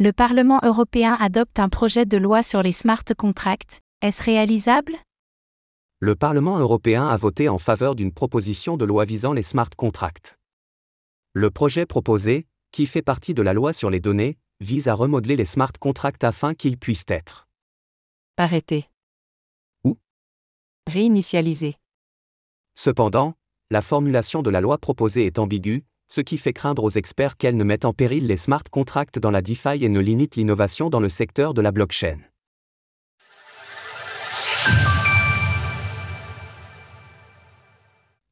Le Parlement européen adopte un projet de loi sur les smart contracts. Est-ce réalisable? Le Parlement européen a voté en faveur d'une proposition de loi visant les smart contracts. Le projet proposé, qui fait partie de la loi sur les données, vise à remodeler les smart contracts afin qu'ils puissent être arrêtés ou réinitialisés. Cependant, la formulation de la loi proposée est ambiguë, ce qui fait craindre aux experts qu'elle ne mette en péril les smart contracts dans la DeFi et ne limite l'innovation dans le secteur de la blockchain.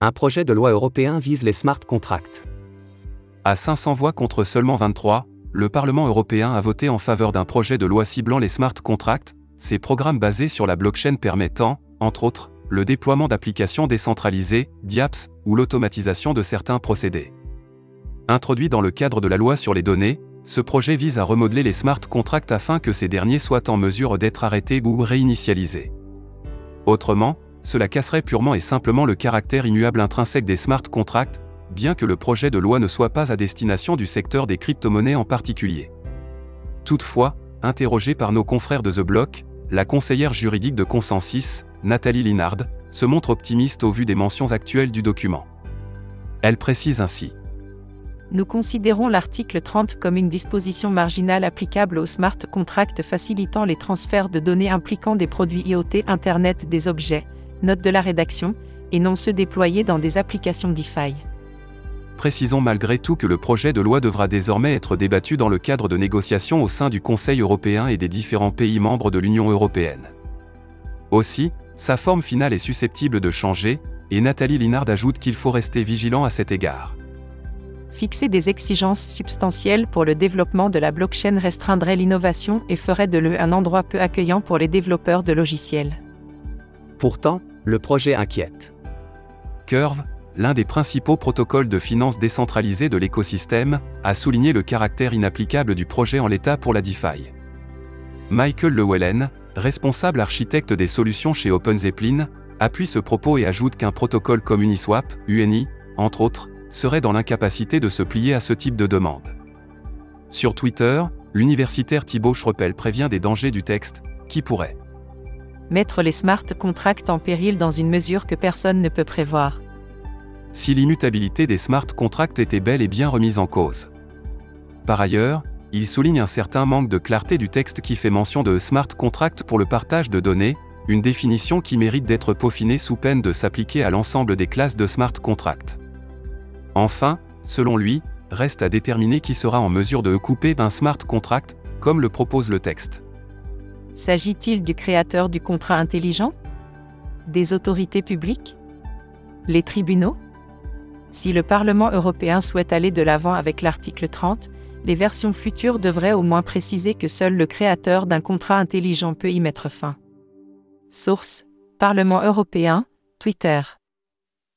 Un projet de loi européen vise les smart contracts. À 500 voix contre seulement 23, le Parlement européen a voté en faveur d'un projet de loi ciblant les smart contracts, ces programmes basés sur la blockchain permettant, entre autres, le déploiement d'applications décentralisées, DIAPS, ou l'automatisation de certains procédés. Introduit dans le cadre de la loi sur les données, ce projet vise à remodeler les smart contracts afin que ces derniers soient en mesure d'être arrêtés ou réinitialisés. Autrement, cela casserait purement et simplement le caractère immuable intrinsèque des smart contracts, bien que le projet de loi ne soit pas à destination du secteur des crypto-monnaies en particulier. Toutefois, interrogée par nos confrères de The Block, la conseillère juridique de Consensus, Nathalie Linard, se montre optimiste au vu des mentions actuelles du document. Elle précise ainsi. Nous considérons l'article 30 comme une disposition marginale applicable aux smart contracts facilitant les transferts de données impliquant des produits IoT Internet des objets, note de la rédaction, et non ceux déployés dans des applications DeFi. Précisons malgré tout que le projet de loi devra désormais être débattu dans le cadre de négociations au sein du Conseil européen et des différents pays membres de l'Union européenne. Aussi, sa forme finale est susceptible de changer, et Nathalie Linard ajoute qu'il faut rester vigilant à cet égard. Fixer des exigences substantielles pour le développement de la blockchain restreindrait l'innovation et ferait de l'E un endroit peu accueillant pour les développeurs de logiciels. Pourtant, le projet inquiète. Curve, l'un des principaux protocoles de finance décentralisée de l'écosystème, a souligné le caractère inapplicable du projet en l'état pour la DeFi. Michael Llewellyn, responsable architecte des solutions chez OpenZeppelin, appuie ce propos et ajoute qu'un protocole comme Uniswap, UNI, entre autres, serait dans l'incapacité de se plier à ce type de demande. Sur Twitter, l'universitaire Thibaut Schreppel prévient des dangers du texte, qui pourrait mettre les smart contracts en péril dans une mesure que personne ne peut prévoir. Si l'immutabilité des smart contracts était bel et bien remise en cause. Par ailleurs, il souligne un certain manque de clarté du texte qui fait mention de smart contract pour le partage de données, une définition qui mérite d'être peaufinée sous peine de s'appliquer à l'ensemble des classes de smart contract. Enfin, selon lui, reste à déterminer qui sera en mesure de couper un smart contract, comme le propose le texte. S'agit-il du créateur du contrat intelligent? Des autorités publiques? Les tribunaux? Si le Parlement européen souhaite aller de l'avant avec l'article 30, les versions futures devraient au moins préciser que seul le créateur d'un contrat intelligent peut y mettre fin. Source Parlement européen, Twitter.